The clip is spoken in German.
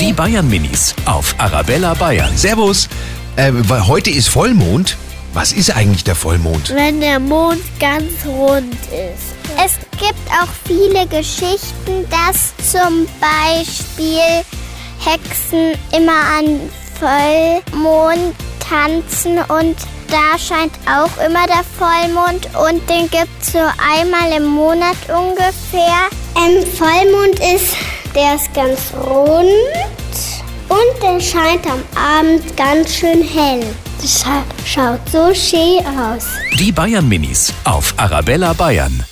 Die Bayern Minis auf Arabella Bayern. Servus. Äh, weil heute ist Vollmond. Was ist eigentlich der Vollmond? Wenn der Mond ganz rund ist. Es gibt auch viele Geschichten, dass zum Beispiel Hexen immer an Vollmond tanzen und da scheint auch immer der Vollmond und den gibt es so einmal im Monat ungefähr. Ein Vollmond ist, der ist ganz rund und der scheint am Abend ganz schön hell. Das scha- schaut so schön aus. Die Bayern Minis auf Arabella Bayern.